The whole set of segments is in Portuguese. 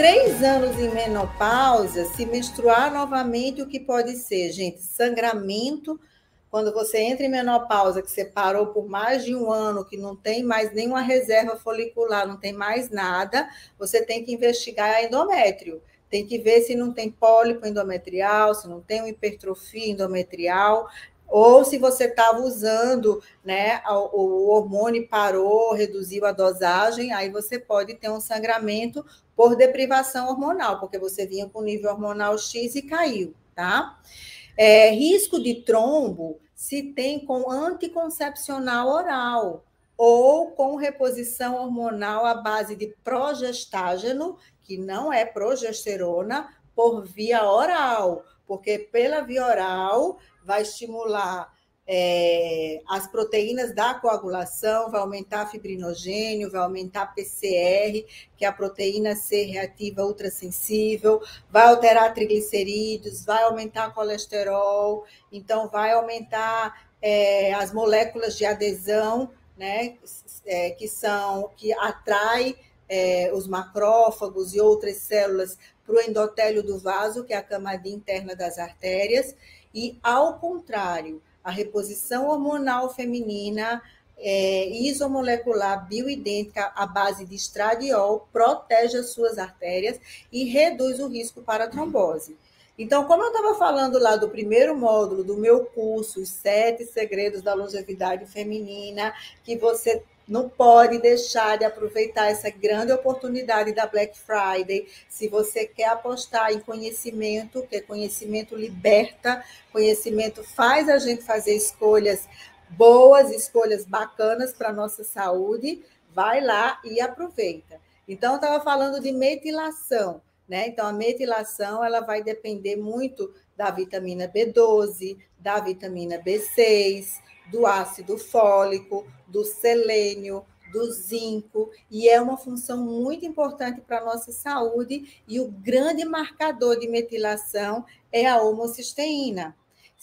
Três anos em menopausa, se menstruar novamente, o que pode ser, gente? Sangramento. Quando você entra em menopausa, que você parou por mais de um ano, que não tem mais nenhuma reserva folicular, não tem mais nada, você tem que investigar endométrio. Tem que ver se não tem pólipo endometrial, se não tem uma hipertrofia endometrial, ou se você estava usando, né, o, hormônio parou, reduziu a dosagem, aí você pode ter um sangramento por deprivação hormonal, porque você vinha com nível hormonal X e caiu, tá? É, risco de trombo se tem com anticoncepcional oral ou com reposição hormonal à base de progestágeno, que não é progesterona, por via oral, porque pela via oral vai estimular é, as proteínas da coagulação, vai aumentar fibrinogênio, vai aumentar PCR, que é a proteína C reativa ultrassensível, vai alterar triglicerídeos, vai aumentar colesterol, então vai aumentar é, as moléculas de adesão, né, é, que são que atrai é, os macrófagos e outras células para o endotélio do vaso, que é a camada interna das artérias, e ao contrário, a reposição hormonal feminina é, isomolecular bioidêntica à base de estradiol protege as suas artérias e reduz o risco para trombose. Então, como eu estava falando lá do primeiro módulo do meu curso, Os Sete Segredos da Longevidade Feminina, que você não pode deixar de aproveitar essa grande oportunidade da Black Friday. Se você quer apostar em conhecimento, que conhecimento liberta, conhecimento faz a gente fazer escolhas boas, escolhas bacanas para a nossa saúde, vai lá e aproveita. Então, eu estava falando de metilação. Né? Então, a metilação ela vai depender muito da vitamina B12, da vitamina B6, do ácido fólico, do selênio, do zinco, e é uma função muito importante para a nossa saúde, e o grande marcador de metilação é a homocisteína.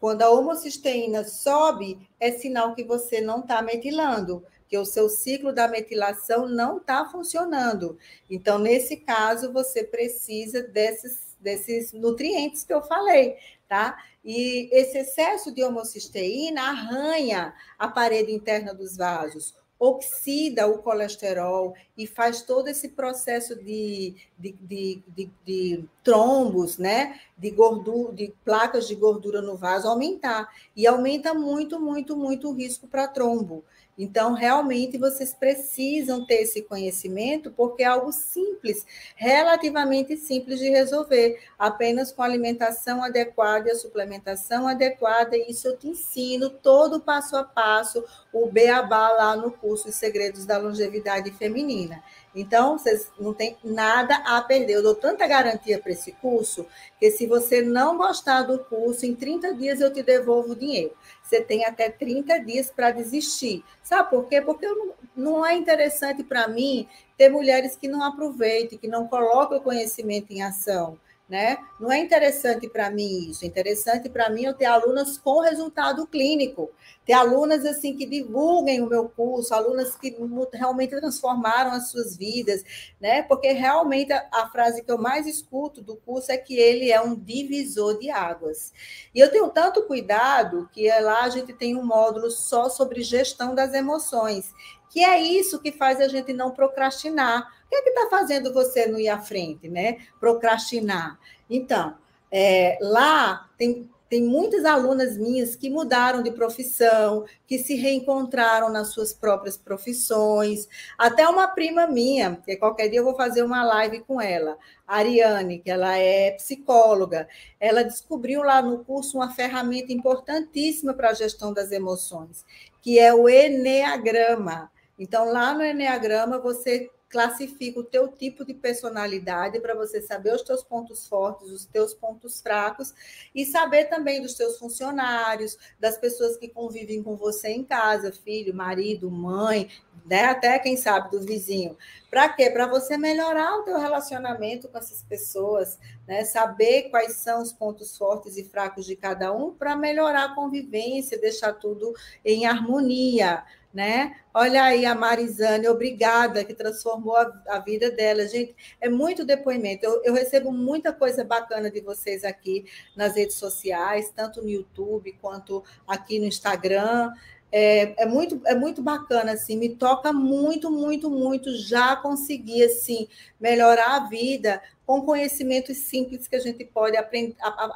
Quando a homocisteína sobe, é sinal que você não está metilando, que o seu ciclo da metilação não está funcionando. Então, nesse caso, você precisa desses, desses nutrientes que eu falei, tá? E esse excesso de homocisteína arranha a parede interna dos vasos, oxida o colesterol e faz todo esse processo de, de, de, de, de trombos, né? De gordura, de placas de gordura no vaso aumentar. E aumenta muito, muito, muito o risco para trombo. Então, realmente, vocês precisam ter esse conhecimento, porque é algo simples, relativamente simples de resolver, apenas com alimentação adequada e a suplementação adequada. Isso eu te ensino todo passo a passo, o beabá lá no curso Os Segredos da Longevidade Feminina. Então, vocês não têm nada a perder. Eu dou tanta garantia para esse curso que, se você não gostar do curso, em 30 dias eu te devolvo o dinheiro. Você tem até 30 dias para desistir. Sabe por quê? Porque não, não é interessante para mim ter mulheres que não aproveitem, que não colocam o conhecimento em ação né? Não é interessante para mim isso. É interessante para mim eu ter alunas com resultado clínico, ter alunas assim que divulguem o meu curso, alunas que realmente transformaram as suas vidas, né? Porque realmente a, a frase que eu mais escuto do curso é que ele é um divisor de águas. E eu tenho tanto cuidado que lá a gente tem um módulo só sobre gestão das emoções que é isso que faz a gente não procrastinar. O que é que está fazendo você não ir à frente, né? Procrastinar. Então, é, lá tem, tem muitas alunas minhas que mudaram de profissão, que se reencontraram nas suas próprias profissões. Até uma prima minha, que qualquer dia eu vou fazer uma live com ela, Ariane, que ela é psicóloga. Ela descobriu lá no curso uma ferramenta importantíssima para a gestão das emoções, que é o Enneagrama. Então, lá no Enneagrama, você classifica o teu tipo de personalidade para você saber os teus pontos fortes, os teus pontos fracos e saber também dos teus funcionários, das pessoas que convivem com você em casa, filho, marido, mãe, né? Até quem sabe do vizinho. Para quê? Para você melhorar o teu relacionamento com essas pessoas, né? Saber quais são os pontos fortes e fracos de cada um para melhorar a convivência, deixar tudo em harmonia né? Olha aí a Marizane, obrigada, que transformou a, a vida dela. Gente, é muito depoimento. Eu, eu, recebo muita coisa bacana de vocês aqui nas redes sociais, tanto no YouTube quanto aqui no Instagram. É, é, muito, é muito bacana, assim, me toca muito, muito, muito. Já consegui, assim, melhorar a vida com conhecimentos simples que a gente pode a,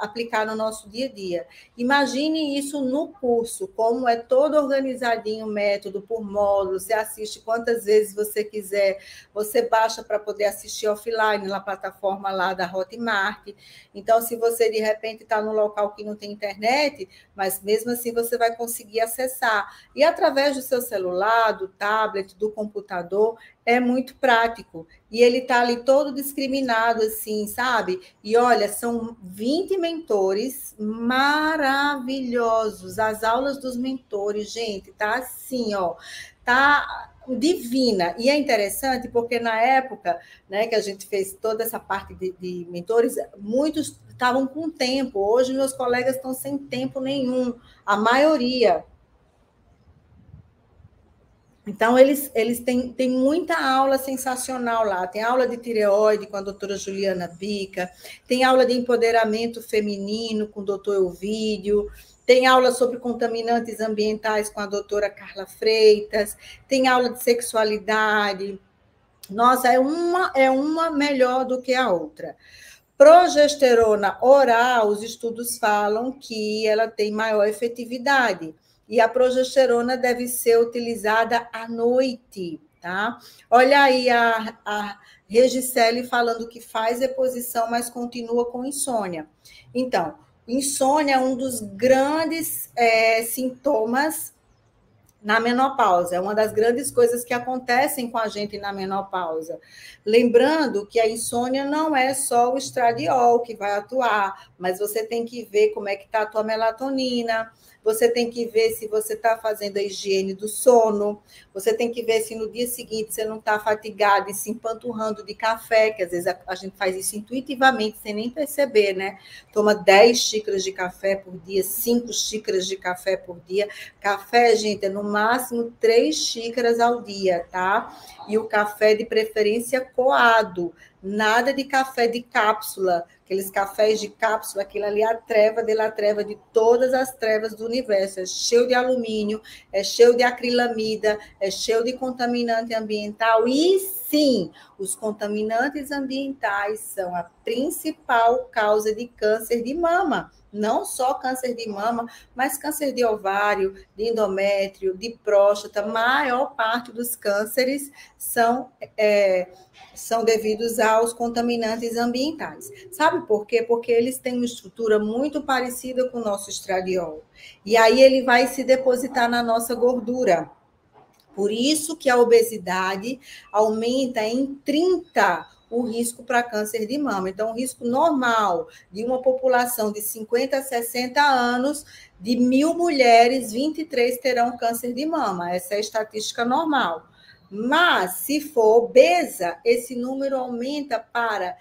aplicar no nosso dia a dia. Imagine isso no curso, como é todo organizadinho, método por módulo, você assiste quantas vezes você quiser, você baixa para poder assistir offline na plataforma lá da Hotmart. Então, se você de repente está num local que não tem internet, mas mesmo assim você vai conseguir acessar. E através do seu celular, do tablet, do computador, é muito prático. E ele está ali todo discriminado, assim, sabe? E olha, são 20 mentores maravilhosos. As aulas dos mentores, gente, tá assim, ó. Tá divina. E é interessante porque na época né, que a gente fez toda essa parte de, de mentores, muitos estavam com tempo. Hoje meus colegas estão sem tempo nenhum, a maioria. Então, eles, eles têm, têm muita aula sensacional lá. Tem aula de tireoide com a doutora Juliana Bica, tem aula de empoderamento feminino com o doutor Elvídio, tem aula sobre contaminantes ambientais com a doutora Carla Freitas, tem aula de sexualidade. Nossa, é uma, é uma melhor do que a outra. Progesterona oral, os estudos falam que ela tem maior efetividade e a progesterona deve ser utilizada à noite, tá? Olha aí a, a falando que faz reposição, mas continua com insônia. Então, insônia é um dos grandes é, sintomas na menopausa. É uma das grandes coisas que acontecem com a gente na menopausa. Lembrando que a insônia não é só o estradiol que vai atuar, mas você tem que ver como é que está a tua melatonina, você tem que ver se você está fazendo a higiene do sono, você tem que ver se no dia seguinte você não está fatigado e se empanturrando de café, que às vezes a, a, gente faz isso intuitivamente, sem nem perceber, né? Toma 10 xícaras de café por dia, 5 xícaras de café por dia. Café, gente, é no máximo 3 xícaras ao dia, tá? E o café de preferência coado, nada de café de cápsula, aqueles cafés de cápsula, aquilo ali é a treva de la treva de todas as trevas do universo. É cheio de alumínio, é cheio de acrilamida, é cheio de contaminante ambiental. E sim, os contaminantes ambientais são a principal causa de câncer de mama não só câncer de mama, mas câncer de ovário, de endométrio, de próstata. Maior parte dos cânceres são, é, são devidos aos contaminantes ambientais. Sabe por quê? Porque eles têm uma estrutura muito parecida com o nosso estradiol. E aí ele vai se depositar na nossa gordura. Por isso que a obesidade aumenta em 30 o risco para câncer de mama. Então, o risco normal de uma população de 50 a 60 anos, de mil mulheres, 23 terão câncer de mama. Essa é a estatística normal. Mas, se for obesa, esse número aumenta para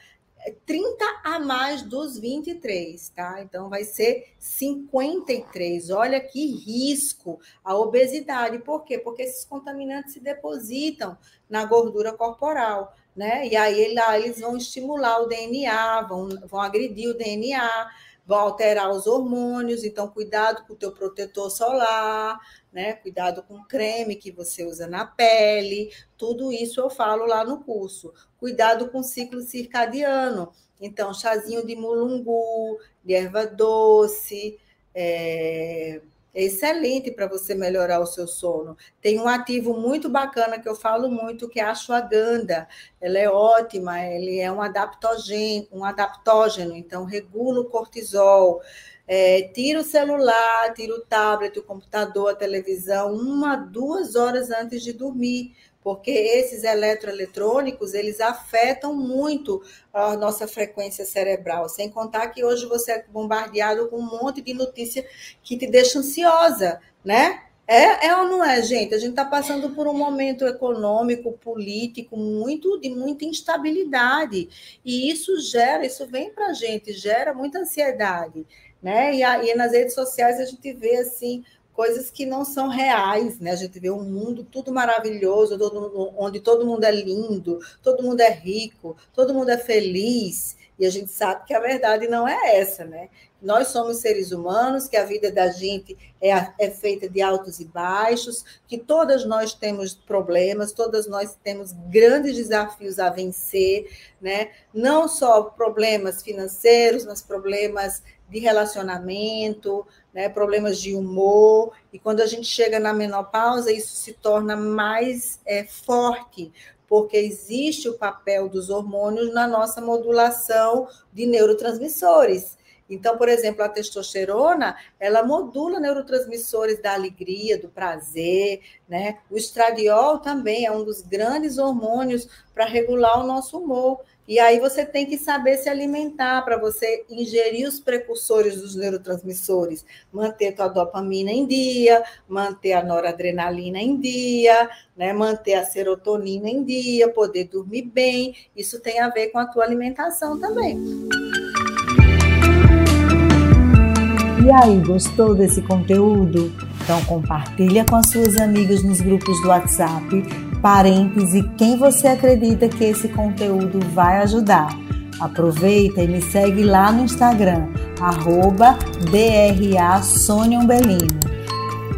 30 a mais dos 23, tá? Então vai ser 53. Olha que risco a obesidade. Por quê? Porque esses contaminantes se depositam na gordura corporal né? E aí lá eles vão estimular o DNA, vão, vão agredir o DNA, vão alterar os hormônios, então cuidado com o teu protetor solar, né? Cuidado com o creme que você usa na pele, tudo isso eu falo lá no curso. Cuidado com o ciclo circadiano. Então, chazinho de mulungu, de erva doce, é, é excelente para você melhorar o seu sono. Tem um ativo muito bacana que eu falo muito, que é a ashwagandha. Ela é ótima, ele é um adaptógeno, um adaptógeno, então regula o cortisol. É, tira o celular, tira o tablet, o computador, a televisão, uma, duas horas antes de dormir, porque esses eletroeletrônicos, eles afetam muito a nossa frequência cerebral, sem contar que hoje você é bombardeado com um monte de notícia que te deixa ansiosa, né? É, é ou não é, gente? A gente está passando por um momento econômico, político, muito de muita instabilidade. E isso gera, isso vem para a gente, gera muita ansiedade. Né? E, aí nas redes sociais a gente vê assim coisas que não são reais, né? A gente vê um mundo tudo maravilhoso, todo, onde todo mundo é lindo, todo mundo é rico, todo mundo é feliz, e a gente sabe que a verdade não é essa, né? Nós somos seres humanos, que a vida da gente é, é feita de altos e baixos, que todas nós temos problemas, todas nós temos grandes desafios a vencer, né? Não só problemas financeiros, mas problemas de relacionamento, né, problemas de humor, e quando a gente chega na menopausa, isso se torna mais é, forte, porque existe o papel dos hormônios na nossa modulação de neurotransmissores. Então, por exemplo, a testosterona, ela modula neurotransmissores da alegria, do prazer, né? O estradiol também é um dos grandes hormônios para regular o nosso humor. E aí você tem que saber se alimentar para você ingerir os precursores dos neurotransmissores, manter tua dopamina em dia, manter a noradrenalina em dia, né, manter a serotonina em dia, poder dormir bem. Isso tem a ver com a tua alimentação também. E aí, gostou desse conteúdo? Então compartilha com as suas amigas nos grupos do WhatsApp, parentes e quem você acredita que esse conteúdo vai ajudar. Aproveita e me segue lá no Instagram, arroba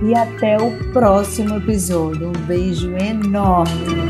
E até o próximo episódio. Um beijo enorme!